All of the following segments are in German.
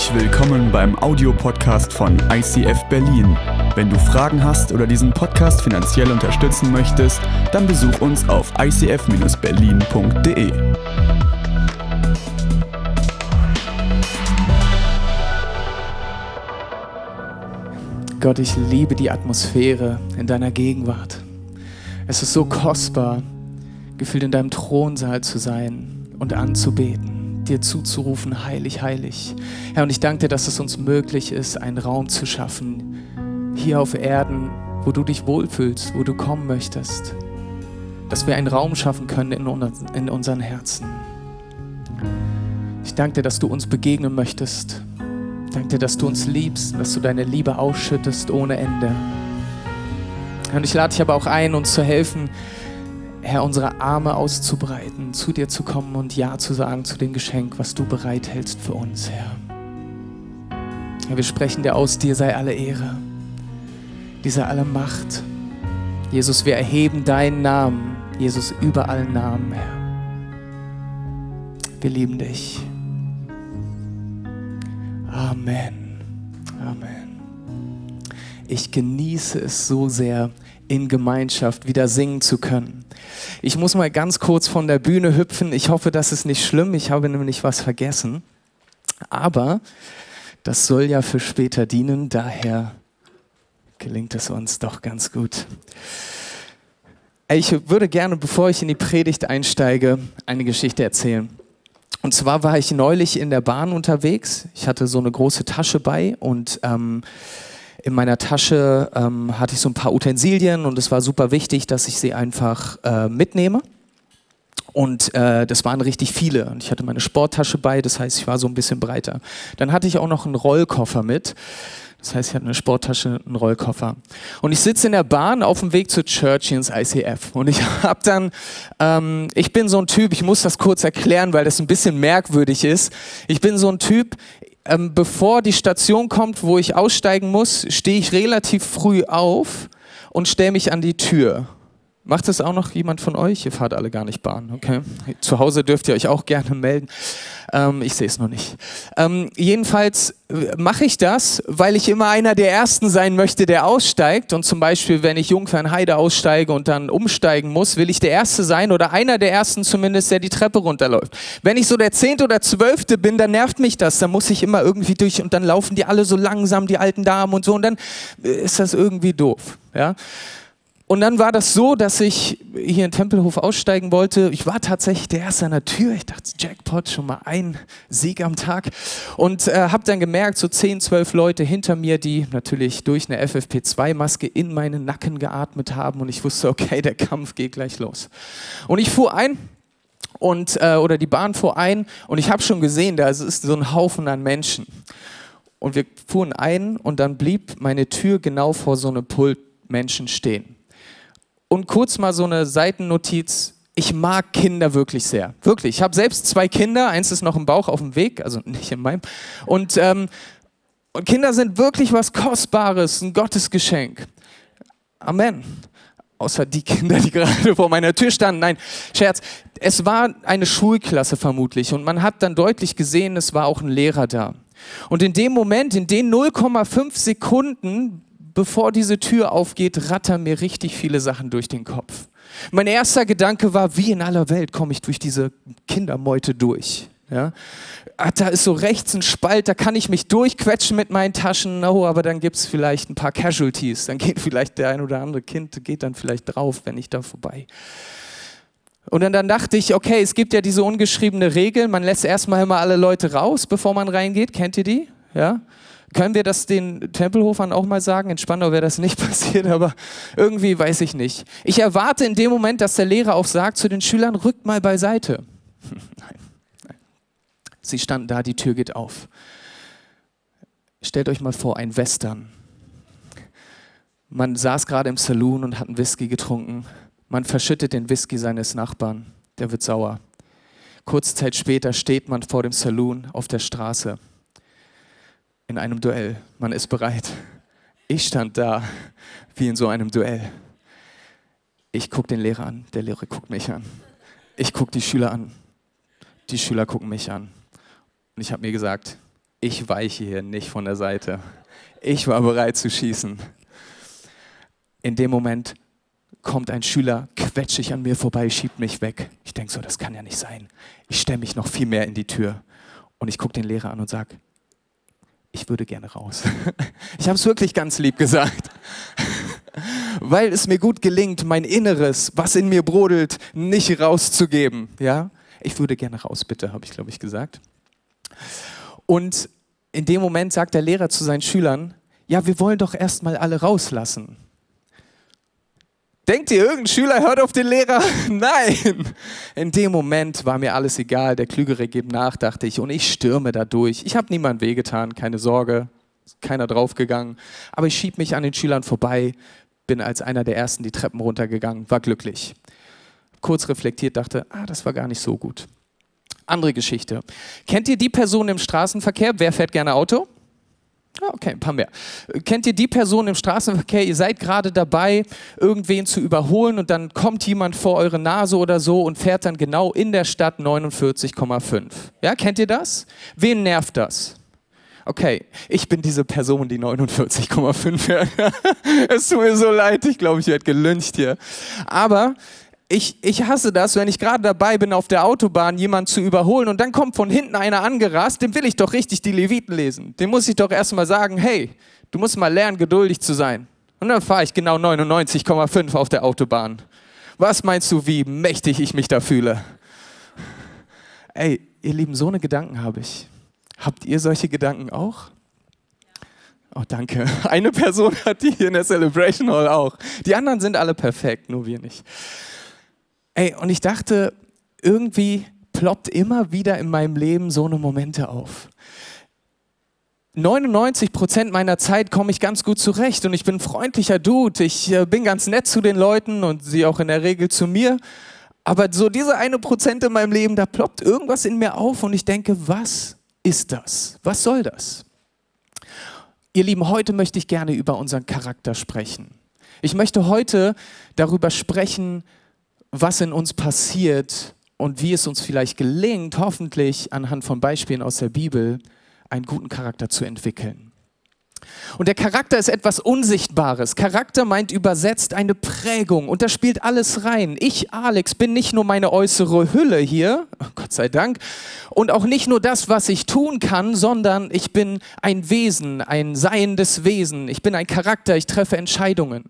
Herzlich willkommen beim Audiopodcast von ICF Berlin. Wenn du Fragen hast oder diesen Podcast finanziell unterstützen möchtest, dann besuch uns auf icf-berlin.de. Gott, ich liebe die Atmosphäre in deiner Gegenwart. Es ist so kostbar, gefühlt in deinem Thronsaal zu sein und anzubeten, dir zuzurufen, heilig, heilig. Herr, und ich danke dir, dass es uns möglich ist, einen Raum zu schaffen, hier auf Erden, wo du dich wohlfühlst, wo du kommen möchtest. Dass wir einen Raum schaffen können in, in unseren Herzen. Ich danke dir, dass du uns begegnen möchtest. Danke dir, dass du uns liebst, dass du deine Liebe ausschüttest ohne Ende. Und ich lade dich aber auch ein, uns zu helfen, Herr, unsere Arme auszubreiten, zu dir zu kommen und Ja zu sagen zu dem Geschenk, was du bereithältst für uns, Herr. Herr, wir sprechen dir aus, dir sei alle Ehre, dir sei alle Macht. Jesus, wir erheben deinen Namen, Jesus, über allen Namen, Herr. Wir lieben dich. Amen. Amen. Ich genieße es so sehr, in Gemeinschaft wieder singen zu können. Ich muss mal ganz kurz von der Bühne hüpfen. Ich hoffe, das ist nicht schlimm. Ich habe nämlich was vergessen. Aber das soll ja für später dienen. Daher gelingt es uns doch ganz gut. Ich würde gerne, bevor ich in die Predigt einsteige, eine Geschichte erzählen. Und zwar war ich neulich in der Bahn unterwegs. Ich hatte so eine große Tasche bei und ähm, in meiner Tasche ähm, hatte ich so ein paar Utensilien und es war super wichtig, dass ich sie einfach äh, mitnehme. Und äh, das waren richtig viele. Und ich hatte meine Sporttasche bei, das heißt, ich war so ein bisschen breiter. Dann hatte ich auch noch einen Rollkoffer mit. Das heißt, ich hatte eine Sporttasche, einen Rollkoffer. Und ich sitze in der Bahn auf dem Weg zur Church ins ICF. Und ich habe dann, ähm, ich bin so ein Typ, ich muss das kurz erklären, weil das ein bisschen merkwürdig ist. Ich bin so ein Typ, ähm, bevor die Station kommt, wo ich aussteigen muss, stehe ich relativ früh auf und stelle mich an die Tür. Macht das auch noch jemand von euch? Ihr fahrt alle gar nicht Bahn, okay? Zu Hause dürft ihr euch auch gerne melden. Ähm, ich sehe es noch nicht. Ähm, jedenfalls äh, mache ich das, weil ich immer einer der Ersten sein möchte, der aussteigt. Und zum Beispiel, wenn ich Jungfernheide aussteige und dann umsteigen muss, will ich der Erste sein oder einer der Ersten zumindest, der die Treppe runterläuft. Wenn ich so der Zehnte oder Zwölfte bin, dann nervt mich das. Dann muss ich immer irgendwie durch und dann laufen die alle so langsam, die alten Damen und so. Und dann äh, ist das irgendwie doof. Ja? Und dann war das so, dass ich hier in Tempelhof aussteigen wollte. Ich war tatsächlich der Erste an der Tür. Ich dachte, Jackpot, schon mal ein Sieg am Tag. Und äh, habe dann gemerkt, so 10, 12 Leute hinter mir, die natürlich durch eine FFP2-Maske in meinen Nacken geatmet haben. Und ich wusste, okay, der Kampf geht gleich los. Und ich fuhr ein und, äh, oder die Bahn fuhr ein und ich habe schon gesehen, da ist so ein Haufen an Menschen. Und wir fuhren ein und dann blieb meine Tür genau vor so einem Pult Menschen stehen. Und kurz mal so eine Seitennotiz. Ich mag Kinder wirklich sehr. Wirklich. Ich habe selbst zwei Kinder. Eins ist noch im Bauch auf dem Weg, also nicht in meinem. Und, ähm, und Kinder sind wirklich was Kostbares, ein Gottesgeschenk. Amen. Außer die Kinder, die gerade vor meiner Tür standen. Nein, Scherz. Es war eine Schulklasse vermutlich. Und man hat dann deutlich gesehen, es war auch ein Lehrer da. Und in dem Moment, in den 0,5 Sekunden, bevor diese Tür aufgeht, rattern mir richtig viele Sachen durch den Kopf. Mein erster Gedanke war, wie in aller Welt komme ich durch diese Kindermeute durch? Ja? Ach, da ist so rechts ein Spalt, da kann ich mich durchquetschen mit meinen Taschen, oh, aber dann gibt es vielleicht ein paar Casualties. Dann geht vielleicht der ein oder andere Kind, geht dann vielleicht drauf, wenn ich da vorbei. Und dann, dann dachte ich, okay, es gibt ja diese ungeschriebene Regel, man lässt erstmal immer alle Leute raus, bevor man reingeht. Kennt ihr die? Ja? Können wir das den Tempelhofern auch mal sagen? In Spandau wäre das nicht passiert, aber irgendwie weiß ich nicht. Ich erwarte in dem Moment, dass der Lehrer auch sagt zu den Schülern, rückt mal beiseite. Nein, nein. Sie standen da, die Tür geht auf. Stellt euch mal vor, ein Western. Man saß gerade im Saloon und hat einen Whisky getrunken. Man verschüttet den Whisky seines Nachbarn. Der wird sauer. Kurze Zeit später steht man vor dem Saloon auf der Straße in einem Duell. Man ist bereit. Ich stand da wie in so einem Duell. Ich gucke den Lehrer an, der Lehrer guckt mich an. Ich gucke die Schüler an, die Schüler gucken mich an. Und ich habe mir gesagt, ich weiche hier nicht von der Seite. Ich war bereit zu schießen. In dem Moment kommt ein Schüler quetschig an mir vorbei, schiebt mich weg. Ich denke so, das kann ja nicht sein. Ich stelle mich noch viel mehr in die Tür und ich gucke den Lehrer an und sage, ich würde gerne raus. Ich habe es wirklich ganz lieb gesagt, weil es mir gut gelingt, mein Inneres, was in mir brodelt, nicht rauszugeben. Ja, ich würde gerne raus, bitte, habe ich glaube ich gesagt. Und in dem Moment sagt der Lehrer zu seinen Schülern, ja, wir wollen doch erstmal alle rauslassen. Denkt ihr, irgendein Schüler hört auf den Lehrer? Nein! In dem Moment war mir alles egal. Der Klügere gibt nach, dachte ich, und ich stürme da durch. Ich habe niemandem wehgetan, keine Sorge, keiner draufgegangen. Aber ich schieb mich an den Schülern vorbei, bin als einer der ersten die Treppen runtergegangen, war glücklich. Kurz reflektiert, dachte, ah, das war gar nicht so gut. Andere Geschichte. Kennt ihr die Person im Straßenverkehr? Wer fährt gerne Auto? Ah, okay, ein paar mehr. Kennt ihr die Person im Straßenverkehr? Ihr seid gerade dabei, irgendwen zu überholen und dann kommt jemand vor eure Nase oder so und fährt dann genau in der Stadt 49,5. Ja, kennt ihr das? Wen nervt das? Okay, ich bin diese Person, die 49,5 fährt. es tut mir so leid, ich glaube, ich werde gelüncht hier. Aber ich, ich hasse das, wenn ich gerade dabei bin, auf der Autobahn jemanden zu überholen und dann kommt von hinten einer angerast, dem will ich doch richtig die Leviten lesen. Dem muss ich doch erstmal sagen, hey, du musst mal lernen, geduldig zu sein. Und dann fahre ich genau 99,5 auf der Autobahn. Was meinst du, wie mächtig ich mich da fühle? Ey, ihr Lieben, so eine Gedanken habe ich. Habt ihr solche Gedanken auch? Oh, danke. Eine Person hat die hier in der Celebration Hall auch. Die anderen sind alle perfekt, nur wir nicht. Ey, und ich dachte, irgendwie ploppt immer wieder in meinem Leben so eine Momente auf. 99 Prozent meiner Zeit komme ich ganz gut zurecht und ich bin freundlicher Dude. Ich äh, bin ganz nett zu den Leuten und sie auch in der Regel zu mir. Aber so diese eine Prozent in meinem Leben, da ploppt irgendwas in mir auf und ich denke, was ist das? Was soll das? Ihr Lieben, heute möchte ich gerne über unseren Charakter sprechen. Ich möchte heute darüber sprechen, was in uns passiert und wie es uns vielleicht gelingt, hoffentlich anhand von Beispielen aus der Bibel, einen guten Charakter zu entwickeln. Und der Charakter ist etwas Unsichtbares. Charakter meint übersetzt eine Prägung und da spielt alles rein. Ich, Alex, bin nicht nur meine äußere Hülle hier, Gott sei Dank, und auch nicht nur das, was ich tun kann, sondern ich bin ein Wesen, ein seiendes Wesen. Ich bin ein Charakter, ich treffe Entscheidungen.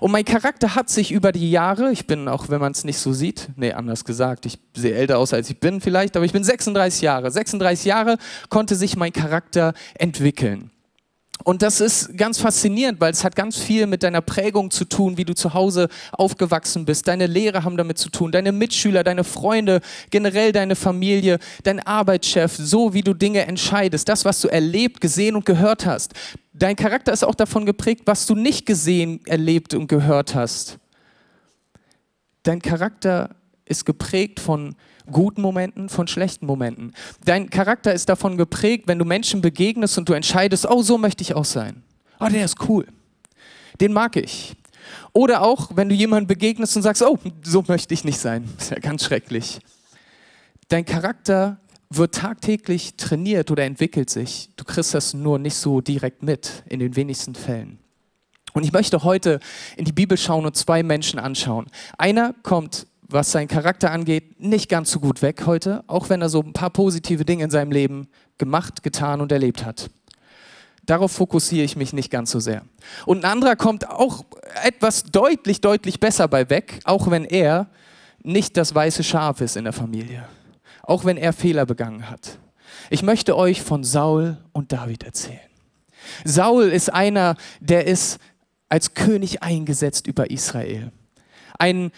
Und mein Charakter hat sich über die Jahre, ich bin auch, wenn man es nicht so sieht, nee, anders gesagt, ich sehe älter aus, als ich bin vielleicht, aber ich bin 36 Jahre. 36 Jahre konnte sich mein Charakter entwickeln. Und das ist ganz faszinierend, weil es hat ganz viel mit deiner Prägung zu tun, wie du zu Hause aufgewachsen bist. Deine Lehrer haben damit zu tun, deine Mitschüler, deine Freunde, generell deine Familie, dein Arbeitschef, so wie du Dinge entscheidest, das, was du erlebt, gesehen und gehört hast. Dein Charakter ist auch davon geprägt, was du nicht gesehen, erlebt und gehört hast. Dein Charakter ist geprägt von guten Momenten, von schlechten Momenten. Dein Charakter ist davon geprägt, wenn du Menschen begegnest und du entscheidest, oh, so möchte ich auch sein. Oh, der ist cool. Den mag ich. Oder auch, wenn du jemandem begegnest und sagst, oh, so möchte ich nicht sein. Ist ja ganz schrecklich. Dein Charakter wird tagtäglich trainiert oder entwickelt sich. Du kriegst das nur nicht so direkt mit, in den wenigsten Fällen. Und ich möchte heute in die Bibel schauen und zwei Menschen anschauen. Einer kommt was seinen Charakter angeht, nicht ganz so gut weg heute, auch wenn er so ein paar positive Dinge in seinem Leben gemacht, getan und erlebt hat. Darauf fokussiere ich mich nicht ganz so sehr. Und ein anderer kommt auch etwas deutlich, deutlich besser bei weg, auch wenn er nicht das weiße Schaf ist in der Familie. Auch wenn er Fehler begangen hat. Ich möchte euch von Saul und David erzählen. Saul ist einer, der ist als König eingesetzt über Israel. Ein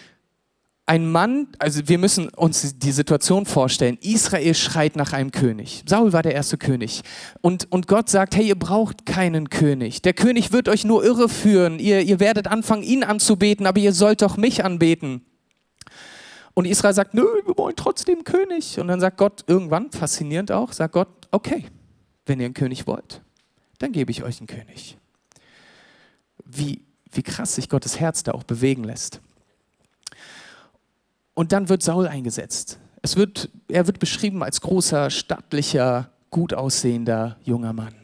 ein Mann, also wir müssen uns die Situation vorstellen, Israel schreit nach einem König. Saul war der erste König. Und, und Gott sagt, hey, ihr braucht keinen König. Der König wird euch nur irreführen. Ihr, ihr werdet anfangen, ihn anzubeten, aber ihr sollt doch mich anbeten. Und Israel sagt, nö, wir wollen trotzdem König. Und dann sagt Gott irgendwann, faszinierend auch, sagt Gott, okay, wenn ihr einen König wollt, dann gebe ich euch einen König. Wie, wie krass sich Gottes Herz da auch bewegen lässt. Und dann wird Saul eingesetzt. Es wird, er wird beschrieben als großer, stattlicher gut aussehender junger Mann.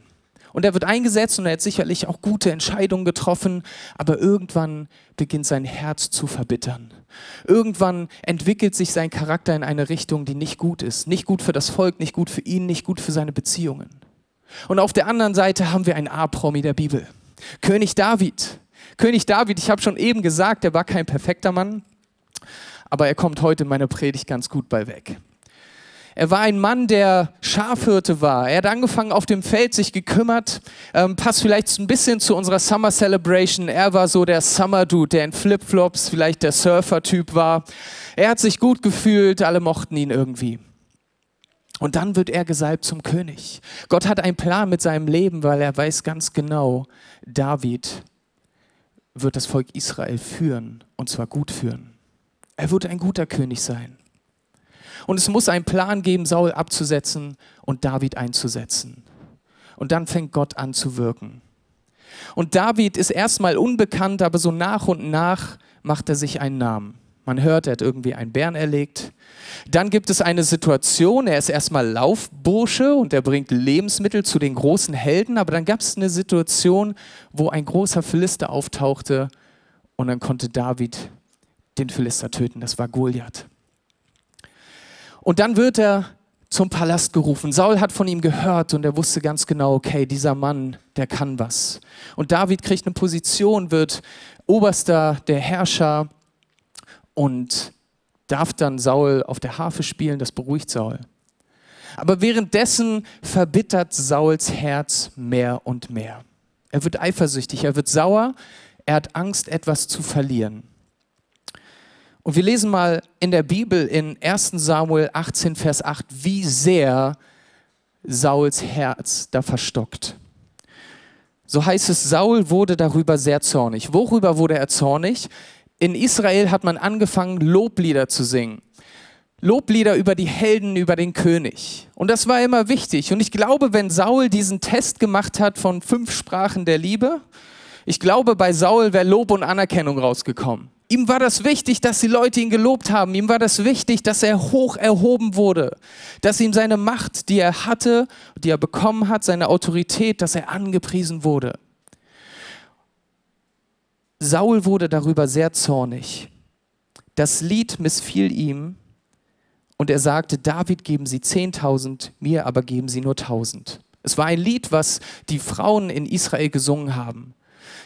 Und er wird eingesetzt und er hat sicherlich auch gute Entscheidungen getroffen, aber irgendwann beginnt sein Herz zu verbittern. Irgendwann entwickelt sich sein Charakter in eine Richtung, die nicht gut ist. Nicht gut für das Volk, nicht gut für ihn, nicht gut für seine Beziehungen. Und auf der anderen Seite haben wir einen A-Promi der Bibel. König David. König David, ich habe schon eben gesagt, er war kein perfekter Mann, aber er kommt heute in meiner Predigt ganz gut bei weg. Er war ein Mann, der Schafhirte war. Er hat angefangen auf dem Feld, sich gekümmert. Ähm, passt vielleicht ein bisschen zu unserer Summer Celebration. Er war so der Summer Dude, der in Flipflops vielleicht der Surfer-Typ war. Er hat sich gut gefühlt, alle mochten ihn irgendwie. Und dann wird er gesalbt zum König. Gott hat einen Plan mit seinem Leben, weil er weiß ganz genau, David wird das Volk Israel führen und zwar gut führen. Er wird ein guter König sein. Und es muss einen Plan geben, Saul abzusetzen und David einzusetzen. Und dann fängt Gott an zu wirken. Und David ist erstmal unbekannt, aber so nach und nach macht er sich einen Namen. Man hört, er hat irgendwie einen Bären erlegt. Dann gibt es eine Situation, er ist erstmal Laufbursche und er bringt Lebensmittel zu den großen Helden, aber dann gab es eine Situation, wo ein großer Philister auftauchte und dann konnte David den Philister töten. Das war Goliath. Und dann wird er zum Palast gerufen. Saul hat von ihm gehört und er wusste ganz genau, okay, dieser Mann, der kann was. Und David kriegt eine Position, wird Oberster der Herrscher und darf dann Saul auf der Harfe spielen, das beruhigt Saul. Aber währenddessen verbittert Sauls Herz mehr und mehr. Er wird eifersüchtig, er wird sauer, er hat Angst, etwas zu verlieren. Und wir lesen mal in der Bibel in 1 Samuel 18, Vers 8, wie sehr Sauls Herz da verstockt. So heißt es, Saul wurde darüber sehr zornig. Worüber wurde er zornig? In Israel hat man angefangen, Loblieder zu singen. Loblieder über die Helden, über den König. Und das war immer wichtig. Und ich glaube, wenn Saul diesen Test gemacht hat von fünf Sprachen der Liebe, ich glaube, bei Saul wäre Lob und Anerkennung rausgekommen. Ihm war das wichtig, dass die Leute ihn gelobt haben. Ihm war das wichtig, dass er hoch erhoben wurde. Dass ihm seine Macht, die er hatte, die er bekommen hat, seine Autorität, dass er angepriesen wurde. Saul wurde darüber sehr zornig. Das Lied missfiel ihm und er sagte, David geben Sie 10.000, mir aber geben Sie nur 1.000. Es war ein Lied, was die Frauen in Israel gesungen haben.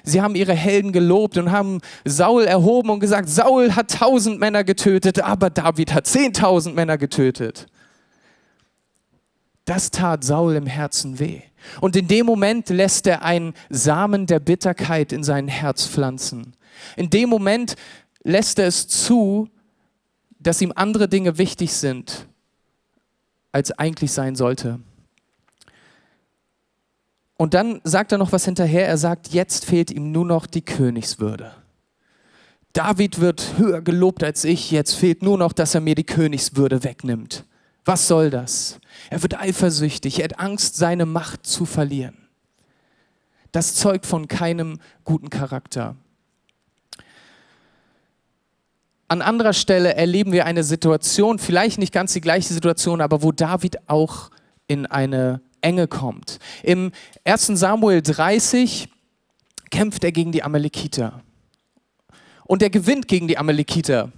Sie haben ihre Helden gelobt und haben Saul erhoben und gesagt, Saul hat tausend Männer getötet, aber David hat zehntausend Männer getötet. Das tat Saul im Herzen weh. Und in dem Moment lässt er einen Samen der Bitterkeit in sein Herz pflanzen. In dem Moment lässt er es zu, dass ihm andere Dinge wichtig sind, als eigentlich sein sollte. Und dann sagt er noch was hinterher. Er sagt, jetzt fehlt ihm nur noch die Königswürde. David wird höher gelobt als ich. Jetzt fehlt nur noch, dass er mir die Königswürde wegnimmt. Was soll das? Er wird eifersüchtig. Er hat Angst, seine Macht zu verlieren. Das zeugt von keinem guten Charakter. An anderer Stelle erleben wir eine Situation, vielleicht nicht ganz die gleiche Situation, aber wo David auch in eine Enge kommt. Im 1 Samuel 30 kämpft er gegen die Amalekiter. Und er gewinnt gegen die Amalekiter.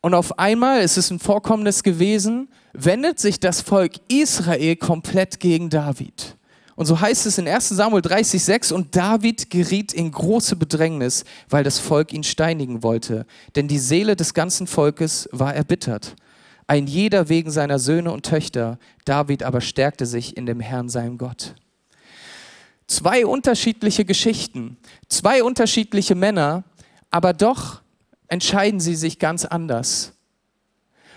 Und auf einmal, es ist ein Vorkommnis gewesen, wendet sich das Volk Israel komplett gegen David. Und so heißt es in 1 Samuel 30,6 und David geriet in große Bedrängnis, weil das Volk ihn steinigen wollte. Denn die Seele des ganzen Volkes war erbittert ein jeder wegen seiner Söhne und Töchter, David aber stärkte sich in dem Herrn seinem Gott. Zwei unterschiedliche Geschichten, zwei unterschiedliche Männer, aber doch entscheiden sie sich ganz anders.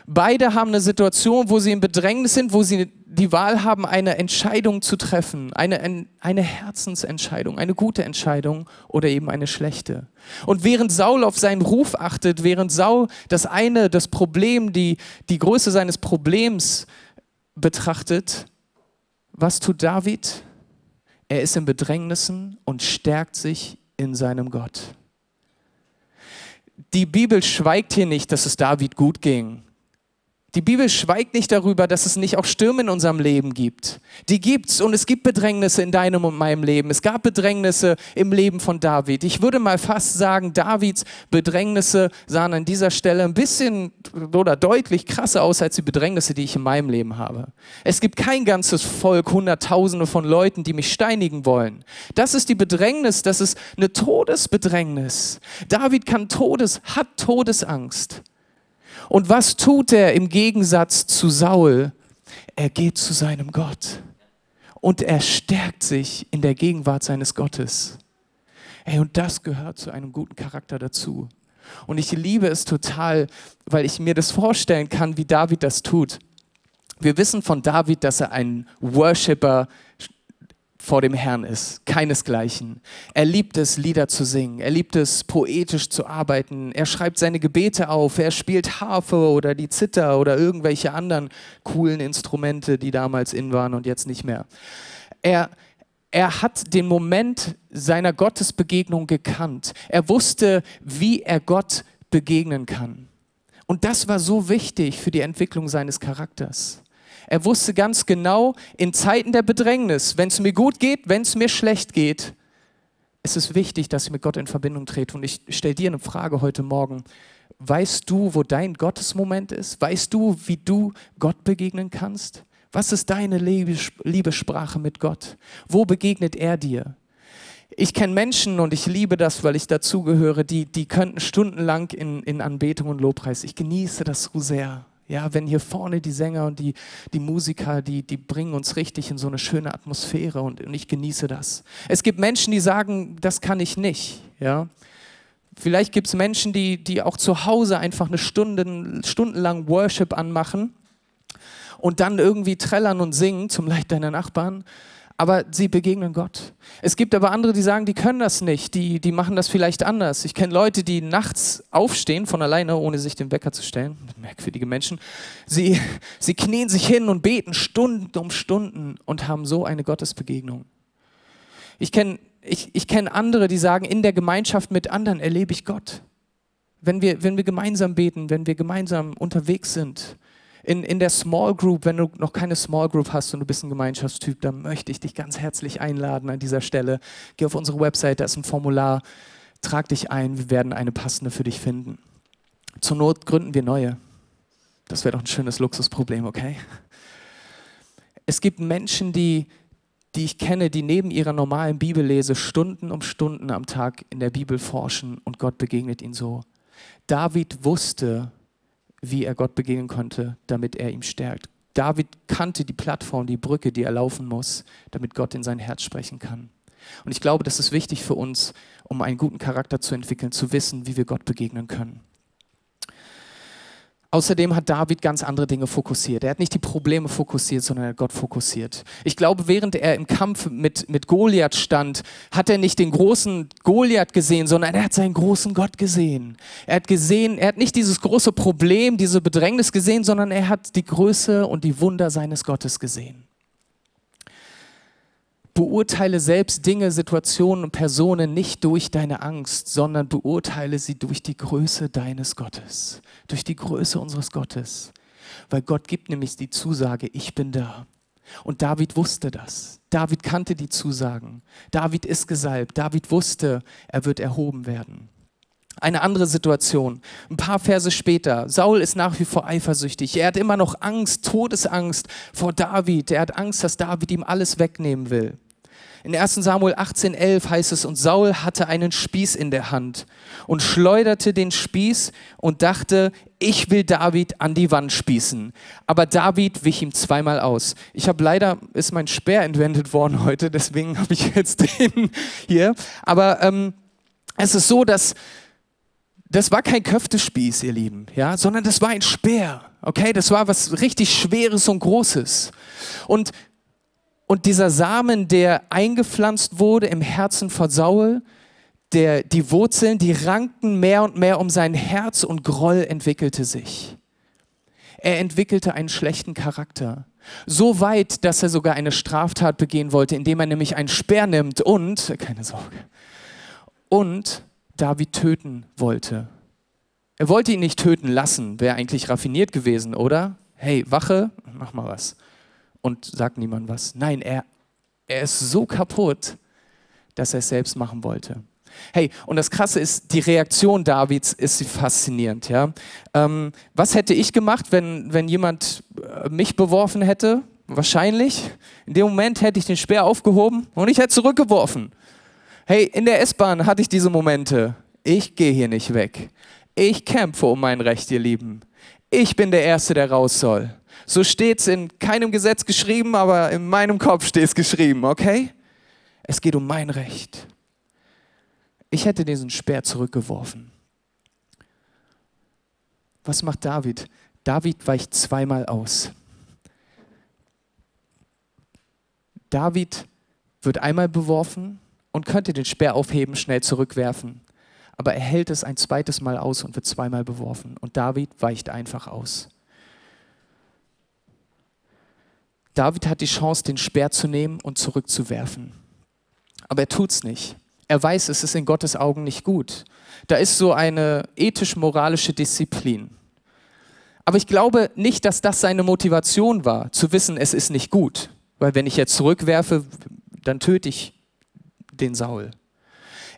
Beide haben eine Situation, wo sie in Bedrängnis sind, wo sie die Wahl haben, eine Entscheidung zu treffen, eine, eine Herzensentscheidung, eine gute Entscheidung oder eben eine schlechte. Und während Saul auf seinen Ruf achtet, während Saul das eine, das Problem, die, die Größe seines Problems betrachtet, was tut David? Er ist in Bedrängnissen und stärkt sich in seinem Gott. Die Bibel schweigt hier nicht, dass es David gut ging Die Bibel schweigt nicht darüber, dass es nicht auch Stürme in unserem Leben gibt. Die gibt's und es gibt Bedrängnisse in deinem und meinem Leben. Es gab Bedrängnisse im Leben von David. Ich würde mal fast sagen, Davids Bedrängnisse sahen an dieser Stelle ein bisschen oder deutlich krasser aus als die Bedrängnisse, die ich in meinem Leben habe. Es gibt kein ganzes Volk, Hunderttausende von Leuten, die mich steinigen wollen. Das ist die Bedrängnis, das ist eine Todesbedrängnis. David kann Todes, hat Todesangst. Und was tut er im Gegensatz zu Saul? Er geht zu seinem Gott und er stärkt sich in der Gegenwart seines Gottes. Ey, und das gehört zu einem guten Charakter dazu. Und ich liebe es total, weil ich mir das vorstellen kann, wie David das tut. Wir wissen von David, dass er ein Worshipper vor dem Herrn ist, keinesgleichen. Er liebt es, Lieder zu singen, er liebt es, poetisch zu arbeiten, er schreibt seine Gebete auf, er spielt Harfe oder die Zither oder irgendwelche anderen coolen Instrumente, die damals in waren und jetzt nicht mehr. Er, er hat den Moment seiner Gottesbegegnung gekannt. Er wusste, wie er Gott begegnen kann. Und das war so wichtig für die Entwicklung seines Charakters. Er wusste ganz genau, in Zeiten der Bedrängnis, wenn es mir gut geht, wenn es mir schlecht geht, ist es wichtig, dass ich mit Gott in Verbindung trete. Und ich stelle dir eine Frage heute Morgen. Weißt du, wo dein Gottesmoment ist? Weißt du, wie du Gott begegnen kannst? Was ist deine Liebessprache mit Gott? Wo begegnet er dir? Ich kenne Menschen und ich liebe das, weil ich dazugehöre, die, die könnten stundenlang in, in Anbetung und Lobpreis. Ich genieße das so sehr. Ja, wenn hier vorne die Sänger und die, die Musiker, die, die bringen uns richtig in so eine schöne Atmosphäre und, und ich genieße das. Es gibt Menschen, die sagen, das kann ich nicht. Ja. Vielleicht gibt es Menschen, die, die auch zu Hause einfach eine Stunde, stundenlang Worship anmachen und dann irgendwie trällern und singen zum Leid deiner Nachbarn aber sie begegnen Gott. Es gibt aber andere, die sagen, die können das nicht, die, die machen das vielleicht anders. Ich kenne Leute, die nachts aufstehen von alleine, ohne sich den Wecker zu stellen. Merkwürdige Menschen. Sie, sie knien sich hin und beten Stunden um Stunden und haben so eine Gottesbegegnung. Ich kenne ich, ich kenn andere, die sagen, in der Gemeinschaft mit anderen erlebe ich Gott. Wenn wir, wenn wir gemeinsam beten, wenn wir gemeinsam unterwegs sind, in, in der Small Group, wenn du noch keine Small Group hast und du bist ein Gemeinschaftstyp, dann möchte ich dich ganz herzlich einladen an dieser Stelle. Geh auf unsere Website, da ist ein Formular, trag dich ein, wir werden eine passende für dich finden. Zur Not gründen wir neue. Das wäre doch ein schönes Luxusproblem, okay? Es gibt Menschen, die, die ich kenne, die neben ihrer normalen Bibellese Stunden um Stunden am Tag in der Bibel forschen und Gott begegnet ihnen so. David wusste, wie er Gott begegnen konnte, damit er ihm stärkt. David kannte die Plattform, die Brücke, die er laufen muss, damit Gott in sein Herz sprechen kann. Und ich glaube, das ist wichtig für uns, um einen guten Charakter zu entwickeln, zu wissen, wie wir Gott begegnen können. Außerdem hat David ganz andere Dinge fokussiert. Er hat nicht die Probleme fokussiert, sondern er hat Gott fokussiert. Ich glaube, während er im Kampf mit, mit Goliath stand, hat er nicht den großen Goliath gesehen, sondern er hat seinen großen Gott gesehen. Er hat gesehen, er hat nicht dieses große Problem, diese Bedrängnis gesehen, sondern er hat die Größe und die Wunder seines Gottes gesehen. Beurteile selbst Dinge, Situationen und Personen nicht durch deine Angst, sondern beurteile sie durch die Größe deines Gottes, durch die Größe unseres Gottes. Weil Gott gibt nämlich die Zusage, ich bin da. Und David wusste das. David kannte die Zusagen. David ist gesalbt. David wusste, er wird erhoben werden. Eine andere Situation. Ein paar Verse später. Saul ist nach wie vor eifersüchtig. Er hat immer noch Angst, Todesangst vor David. Er hat Angst, dass David ihm alles wegnehmen will. In 1 Samuel 18,11 heißt es, und Saul hatte einen Spieß in der Hand und schleuderte den Spieß und dachte, ich will David an die Wand spießen. Aber David wich ihm zweimal aus. Ich habe leider, ist mein Speer entwendet worden heute, deswegen habe ich jetzt den hier. Aber ähm, es ist so, dass das war kein Köftespieß, ihr Lieben, ja, sondern das war ein Speer. Okay, das war was richtig Schweres und Großes. Und und dieser Samen, der eingepflanzt wurde im Herzen von Saul, der, die Wurzeln, die rankten mehr und mehr um sein Herz und Groll entwickelte sich. Er entwickelte einen schlechten Charakter. So weit, dass er sogar eine Straftat begehen wollte, indem er nämlich einen Speer nimmt und, keine Sorge, und David töten wollte. Er wollte ihn nicht töten lassen, wäre eigentlich raffiniert gewesen, oder? hey, Wache, mach mal was. Und sagt niemand was. Nein, er, er ist so kaputt, dass er es selbst machen wollte. Hey, und das Krasse ist, die Reaktion Davids ist faszinierend. Ja? Ähm, was hätte ich gemacht, wenn, wenn jemand äh, mich beworfen hätte? Wahrscheinlich. In dem Moment hätte ich den Speer aufgehoben und ich hätte zurückgeworfen. Hey, in der S-Bahn hatte ich diese Momente. Ich gehe hier nicht weg. Ich kämpfe um mein Recht, ihr Lieben. Ich bin der Erste, der raus soll. So steht es in keinem Gesetz geschrieben, aber in meinem Kopf steht es geschrieben, okay? Es geht um mein Recht. Ich hätte diesen Speer zurückgeworfen. Was macht David? David weicht zweimal aus. David wird einmal beworfen und könnte den Speer aufheben, schnell zurückwerfen. Aber er hält es ein zweites Mal aus und wird zweimal beworfen. Und David weicht einfach aus. David hat die Chance, den Speer zu nehmen und zurückzuwerfen. Aber er tut es nicht. Er weiß, es ist in Gottes Augen nicht gut. Da ist so eine ethisch-moralische Disziplin. Aber ich glaube nicht, dass das seine Motivation war, zu wissen, es ist nicht gut. Weil wenn ich jetzt zurückwerfe, dann töte ich den Saul.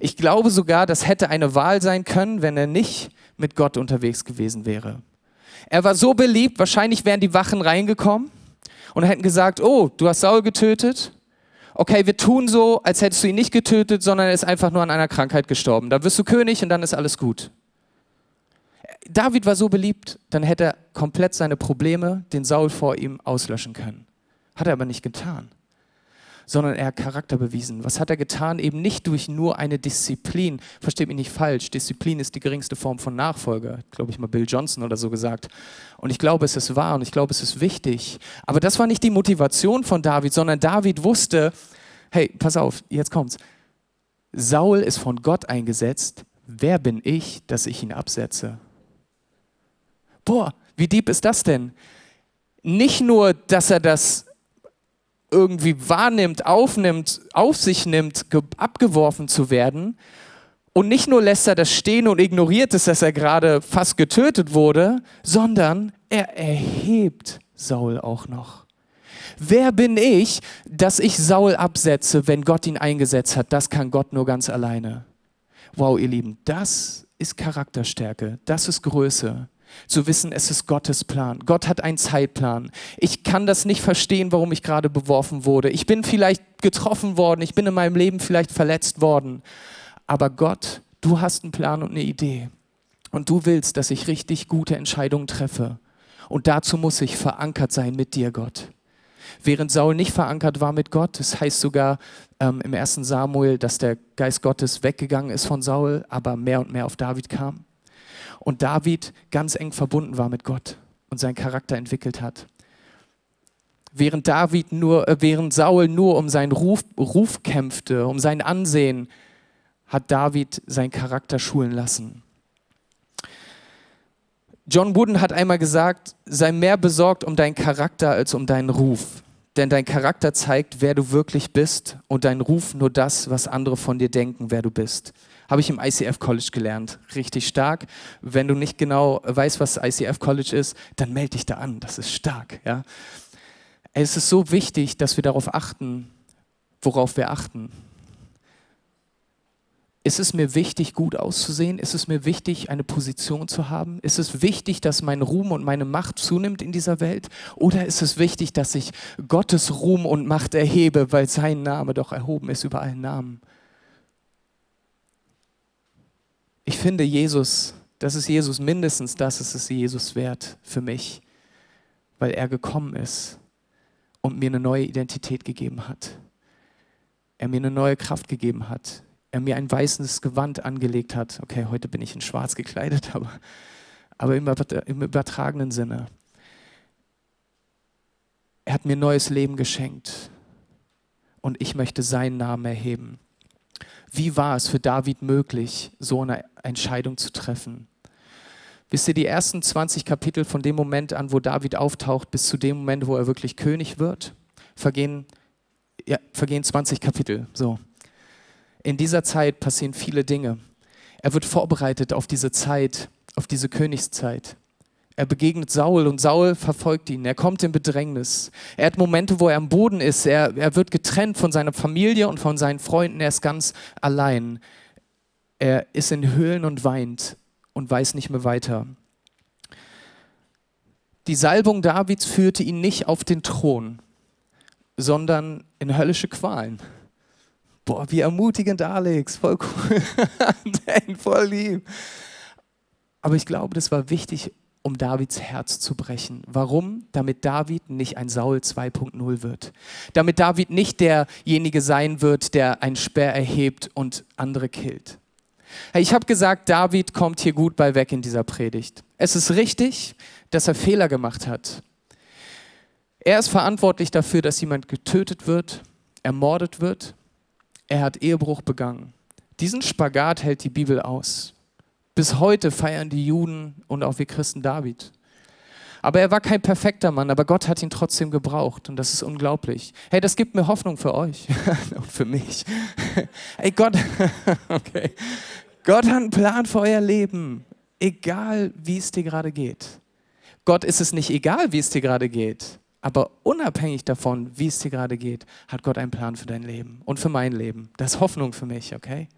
Ich glaube sogar, das hätte eine Wahl sein können, wenn er nicht mit Gott unterwegs gewesen wäre. Er war so beliebt, wahrscheinlich wären die Wachen reingekommen und hätten gesagt, oh, du hast Saul getötet. Okay, wir tun so, als hättest du ihn nicht getötet, sondern er ist einfach nur an einer Krankheit gestorben. Da wirst du König und dann ist alles gut. David war so beliebt, dann hätte er komplett seine Probleme, den Saul vor ihm, auslöschen können. Hat er aber nicht getan sondern er hat Charakter bewiesen. Was hat er getan? Eben nicht durch nur eine Disziplin. Versteht mich nicht falsch. Disziplin ist die geringste Form von Nachfolger. Glaube ich mal Bill Johnson oder so gesagt. Und ich glaube, es ist wahr und ich glaube, es ist wichtig. Aber das war nicht die Motivation von David, sondern David wusste, hey, pass auf, jetzt kommt's. Saul ist von Gott eingesetzt. Wer bin ich, dass ich ihn absetze? Boah, wie deep ist das denn? Nicht nur, dass er das irgendwie wahrnimmt, aufnimmt, auf sich nimmt, abgeworfen zu werden. Und nicht nur lässt er das stehen und ignoriert es, dass er gerade fast getötet wurde, sondern er erhebt Saul auch noch. Wer bin ich, dass ich Saul absetze, wenn Gott ihn eingesetzt hat? Das kann Gott nur ganz alleine. Wow, ihr Lieben, das ist Charakterstärke, das ist Größe zu wissen, es ist Gottes Plan. Gott hat einen Zeitplan. Ich kann das nicht verstehen, warum ich gerade beworfen wurde. Ich bin vielleicht getroffen worden, ich bin in meinem Leben vielleicht verletzt worden. Aber Gott, du hast einen Plan und eine Idee. Und du willst, dass ich richtig gute Entscheidungen treffe. Und dazu muss ich verankert sein mit dir, Gott. Während Saul nicht verankert war mit Gott, das heißt sogar ähm, im ersten Samuel, dass der Geist Gottes weggegangen ist von Saul, aber mehr und mehr auf David kam und David ganz eng verbunden war mit Gott und seinen Charakter entwickelt hat. Während David nur, äh, während Saul nur um seinen Ruf, Ruf kämpfte, um sein Ansehen, hat David seinen Charakter schulen lassen. John Wooden hat einmal gesagt, sei mehr besorgt um deinen Charakter als um deinen Ruf. Denn dein Charakter zeigt, wer du wirklich bist und dein Ruf nur das, was andere von dir denken, wer du bist. Habe ich im ICF College gelernt. Richtig stark. Wenn du nicht genau weißt, was ICF College ist, dann melde dich da an. Das ist stark. Ja? Es ist so wichtig, dass wir darauf achten, worauf wir achten. Ist es mir wichtig, gut auszusehen? Ist es mir wichtig, eine Position zu haben? Ist es wichtig, dass mein Ruhm und meine Macht zunimmt in dieser Welt? Oder ist es wichtig, dass ich Gottes Ruhm und Macht erhebe, weil sein Name doch erhoben ist über allen Namen? Ich finde Jesus, das ist Jesus mindestens das ist es Jesus wert für mich, weil er gekommen ist und mir eine neue Identität gegeben hat. Er mir eine neue Kraft gegeben hat. Er mir ein weißes Gewand angelegt hat. Okay, heute bin ich in schwarz gekleidet, aber, aber im, übertragenen Sinne. Er hat mir neues Leben geschenkt und ich möchte seinen Namen erheben. Wie war es für David möglich, so eine Entscheidung zu treffen? Wisst ihr, die ersten 20 Kapitel von dem Moment an, wo David auftaucht, bis zu dem Moment, wo er wirklich König wird, vergehen, ja, vergehen 20 Kapitel. So. In dieser Zeit passieren viele Dinge. Er wird vorbereitet auf diese Zeit, auf diese Königszeit. Er begegnet Saul und Saul verfolgt ihn. Er kommt in Bedrängnis. Er hat Momente, wo er am Boden ist. Er, er wird getrennt von seiner Familie und von seinen Freunden. Er ist ganz allein. Er ist in Höhlen und weint und weiß nicht mehr weiter. Die Salbung Davids führte ihn nicht auf den Thron, sondern in höllische Qualen. Boah, wie ermutigend, Alex. Voll cool. voll lieb. Aber ich glaube, das war wichtig, um Davids Herz zu brechen. Warum? Damit David nicht ein Saul 2.0 wird. Damit David nicht derjenige sein wird, der ein Speer erhebt und andere killt. Ich habe gesagt, David kommt hier gut bei weg in dieser Predigt. Es ist richtig, dass er Fehler gemacht hat. Er ist verantwortlich dafür, dass jemand getötet wird, ermordet wird. Er hat Ehebruch begangen. Diesen Spagat hält die Bibel aus. Bis heute feiern die Juden und auch wir Christen David. Aber er war kein perfekter Mann, aber Gott hat ihn trotzdem gebraucht und das ist unglaublich. Hey, das gibt mir Hoffnung für euch und für mich. Ey, Gott, okay. Gott hat einen Plan für euer Leben, egal wie es dir gerade geht. Gott ist es nicht egal, wie es dir gerade geht, aber unabhängig davon, wie es dir gerade geht, hat Gott einen Plan für dein Leben und für mein Leben. Das ist Hoffnung für mich, okay?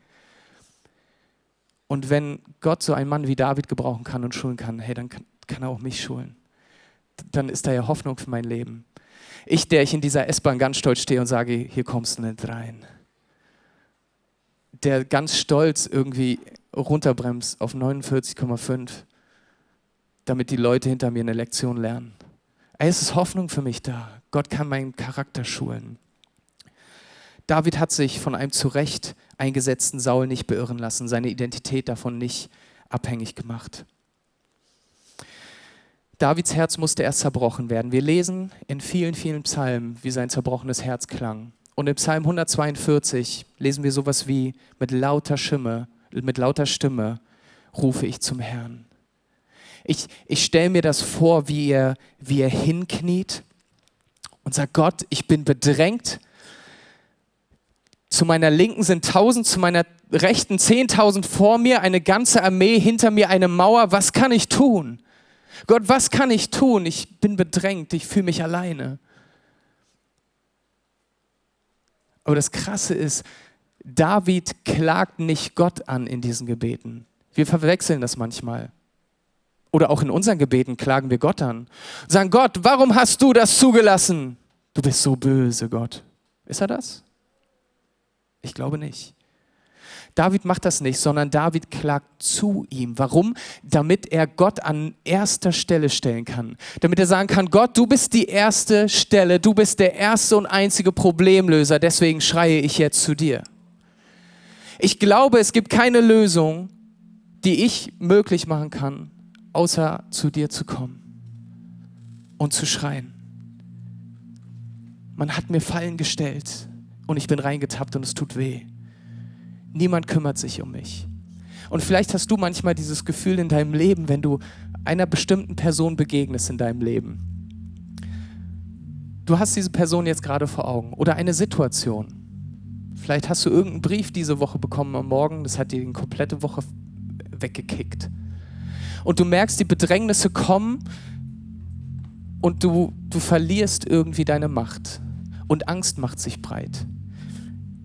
Und wenn Gott so einen Mann wie David gebrauchen kann und schulen kann, hey, dann kann, kann er auch mich schulen. Dann ist da ja Hoffnung für mein Leben. Ich, der ich in dieser S-Bahn ganz stolz stehe und sage, hier kommst du nicht rein. Der ganz stolz irgendwie runterbremst auf 49,5, damit die Leute hinter mir eine Lektion lernen. Es ist Hoffnung für mich da. Gott kann meinen Charakter schulen. David hat sich von einem zurecht eingesetzten Saul nicht beirren lassen, seine Identität davon nicht abhängig gemacht. Davids Herz musste erst zerbrochen werden. Wir lesen in vielen, vielen Psalmen, wie sein zerbrochenes Herz klang. Und im Psalm 142 lesen wir sowas wie, mit lauter Stimme, mit lauter Stimme rufe ich zum Herrn. Ich, ich stelle mir das vor, wie er, wie er hinkniet und sagt, Gott, ich bin bedrängt, zu meiner Linken sind tausend, zu meiner Rechten zehntausend vor mir, eine ganze Armee hinter mir, eine Mauer. Was kann ich tun? Gott, was kann ich tun? Ich bin bedrängt, ich fühle mich alleine. Aber das Krasse ist, David klagt nicht Gott an in diesen Gebeten. Wir verwechseln das manchmal. Oder auch in unseren Gebeten klagen wir Gott an. sagen, Gott, warum hast du das zugelassen? Du bist so böse, Gott. Ist er das? Ich glaube nicht. David macht das nicht, sondern David klagt zu ihm. Warum? Damit er Gott an erster Stelle stellen kann. Damit er sagen kann, Gott, du bist die erste Stelle, du bist der erste und einzige Problemlöser, deswegen schreie ich jetzt zu dir. Ich glaube, es gibt keine Lösung, die ich möglich machen kann, außer zu dir zu kommen und zu schreien. Man hat mir Fallen gestellt und ich bin reingetappt und es tut weh. Niemand kümmert sich um mich. Und vielleicht hast du manchmal dieses Gefühl in deinem Leben, wenn du einer bestimmten Person begegnest in deinem Leben. Du hast diese Person jetzt gerade vor Augen oder eine Situation. Vielleicht hast du irgendeinen Brief diese Woche bekommen am Morgen, das hat dir die komplette Woche weggekickt. Und du merkst, die Bedrängnisse kommen und du, du verlierst irgendwie deine Macht. Und Angst macht sich breit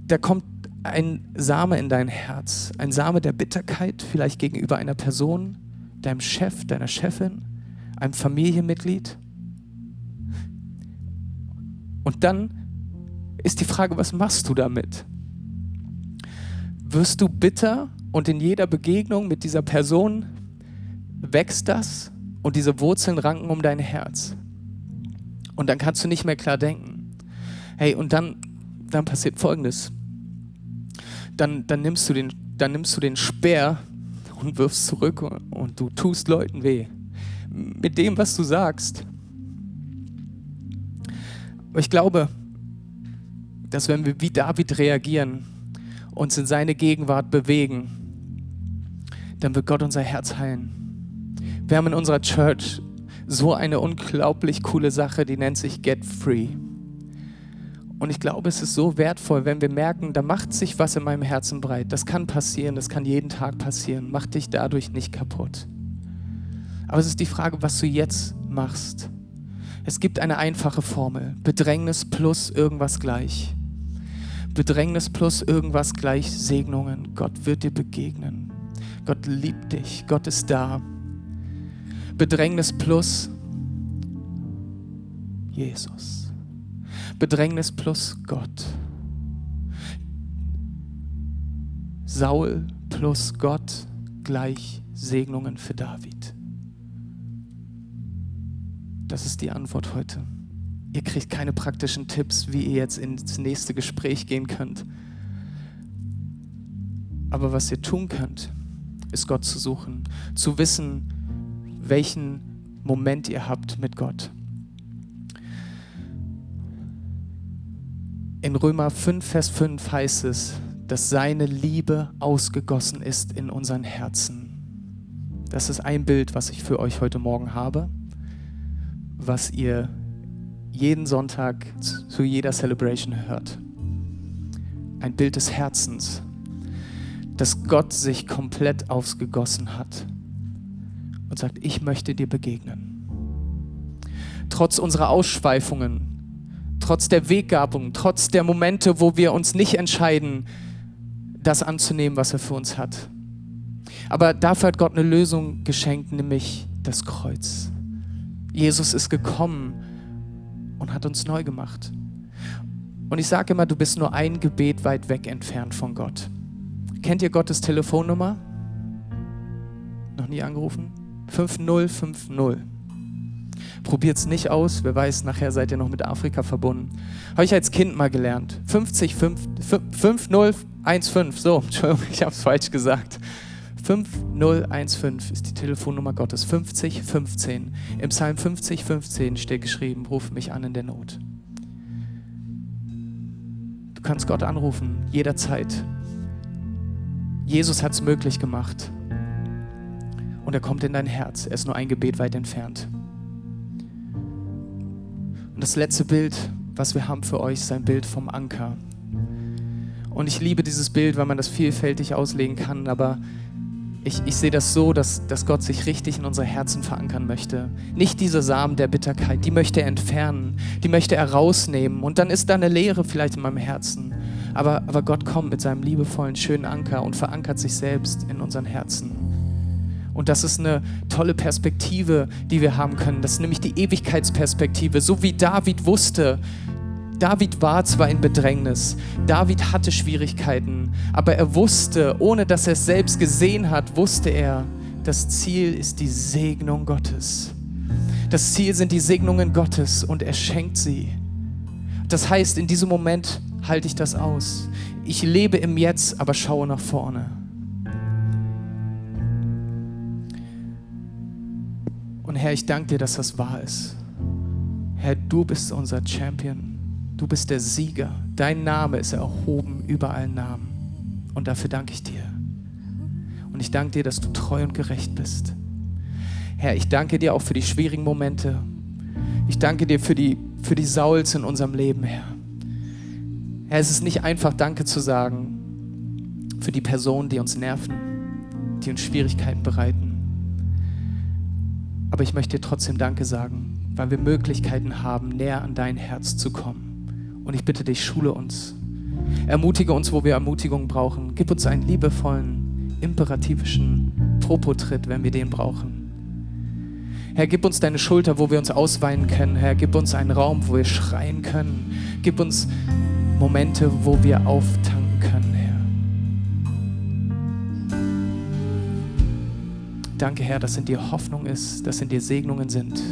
da kommt ein Same in dein Herz, ein Same der Bitterkeit, vielleicht gegenüber einer Person, deinem Chef, deiner Chefin, einem Familienmitglied. Und dann ist die Frage, was machst du damit? Wirst du bitter und in jeder Begegnung mit dieser Person wächst das und diese Wurzeln ranken um dein Herz. Und dann kannst du nicht mehr klar denken. Hey, und dann, dann passiert Folgendes dann, dann, nimmst du den, dann nimmst du den Speer und wirfst zurück und, und du tust Leuten weh. Mit dem, was du sagst. Aber ich glaube, dass wenn wir wie David reagieren, uns in seine Gegenwart bewegen, dann wird Gott unser Herz heilen. Wir haben in unserer Church so eine unglaublich coole Sache, die nennt sich Get Free. Und ich glaube, es ist so wertvoll, wenn wir merken, da macht sich was in meinem Herzen breit. Das kann passieren, das kann jeden Tag passieren. Mach dich dadurch nicht kaputt. Aber es ist die Frage, was du jetzt machst. Es gibt eine einfache Formel. Bedrängnis plus irgendwas gleich. Bedrängnis plus irgendwas gleich Segnungen. Gott wird dir begegnen. Gott liebt dich. Gott ist da. Bedrängnis plus Jesus. Bedrängnis plus Gott. Saul plus Gott gleich Segnungen für David. Das ist die Antwort heute. Ihr kriegt keine praktischen Tipps, wie ihr jetzt ins nächste Gespräch gehen könnt. Aber was ihr tun könnt, ist Gott zu suchen, zu wissen, welchen Moment ihr habt mit Gott. In Römer 5, Vers 5 heißt es, dass seine Liebe ausgegossen ist in unseren Herzen. Das ist ein Bild, was ich für euch heute Morgen habe was ihr jeden Sonntag zu jeder Celebration hört. Ein Bild des Herzens, dass Gott sich komplett ausgegossen hat und sagt, ich möchte dir begegnen. Trotz unserer Ausschweifungen, trotz der Weggabung, trotz der Momente, wo wir uns nicht entscheiden, das anzunehmen, was er für uns hat. Aber dafür hat Gott eine Lösung geschenkt, nämlich das Kreuz. Jesus ist gekommen und hat uns neu gemacht. Und ich sage immer, du bist nur ein Gebet weit weg entfernt von Gott. Kennt ihr Gottes Telefonnummer? Noch nie angerufen? 5050. Probiert es nicht aus, wer weiß, nachher seid ihr noch mit Afrika verbunden. Habe ich als Kind mal gelernt. 50, 5, 5015, so, Entschuldigung, ich habe es falsch gesagt. 5015 ist die Telefonnummer Gottes. 5015. Im Psalm 50, 15 steht geschrieben, ruf mich an in der Not. Du kannst Gott anrufen, jederzeit. Jesus hat es möglich gemacht. Und er kommt in dein Herz. Er ist nur ein Gebet weit entfernt. Und das letzte Bild, was wir haben für euch, ist ein Bild vom Anker. Und ich liebe dieses Bild, weil man das vielfältig auslegen kann, aber ich, ich sehe das so, dass, dass Gott sich richtig in unsere Herzen verankern möchte. Nicht diese Samen der Bitterkeit, die möchte er entfernen, die möchte er rausnehmen. Und dann ist da eine Leere vielleicht in meinem Herzen. Aber, aber Gott kommt mit seinem liebevollen, schönen Anker und verankert sich selbst in unseren Herzen. Und das ist eine tolle Perspektive, die wir haben können. Das ist nämlich die Ewigkeitsperspektive. So wie David wusste, David war zwar in Bedrängnis, David hatte Schwierigkeiten, aber er wusste, ohne dass er es selbst gesehen hat, wusste er, das Ziel ist die Segnung Gottes. Das Ziel sind die Segnungen Gottes und er schenkt sie. Das heißt, in diesem Moment halte ich das aus. Ich lebe im Jetzt, aber schaue nach vorne. Und Herr, ich danke dir, dass das wahr ist. Herr, du bist unser Champion. Du bist der Sieger. Dein Name ist erhoben über allen Namen. Und dafür danke ich dir. Und ich danke dir, dass du treu und gerecht bist. Herr, ich danke dir auch für die schwierigen Momente. Ich danke dir für die, für die Sauls in unserem Leben, Herr. Herr, es ist nicht einfach, Danke zu sagen für die Personen, die uns nerven, die uns Schwierigkeiten bereiten. Aber ich möchte dir trotzdem Danke sagen, weil wir Möglichkeiten haben, näher an dein Herz zu kommen. Und ich bitte dich, schule uns. Ermutige uns, wo wir Ermutigung brauchen. Gib uns einen liebevollen, imperativischen Propotritt, wenn wir den brauchen. Herr, gib uns deine Schulter, wo wir uns ausweinen können. Herr, gib uns einen Raum, wo wir schreien können. Gib uns Momente, wo wir auftanken Danke, Herr, dass in dir Hoffnung ist, dass in dir Segnungen sind.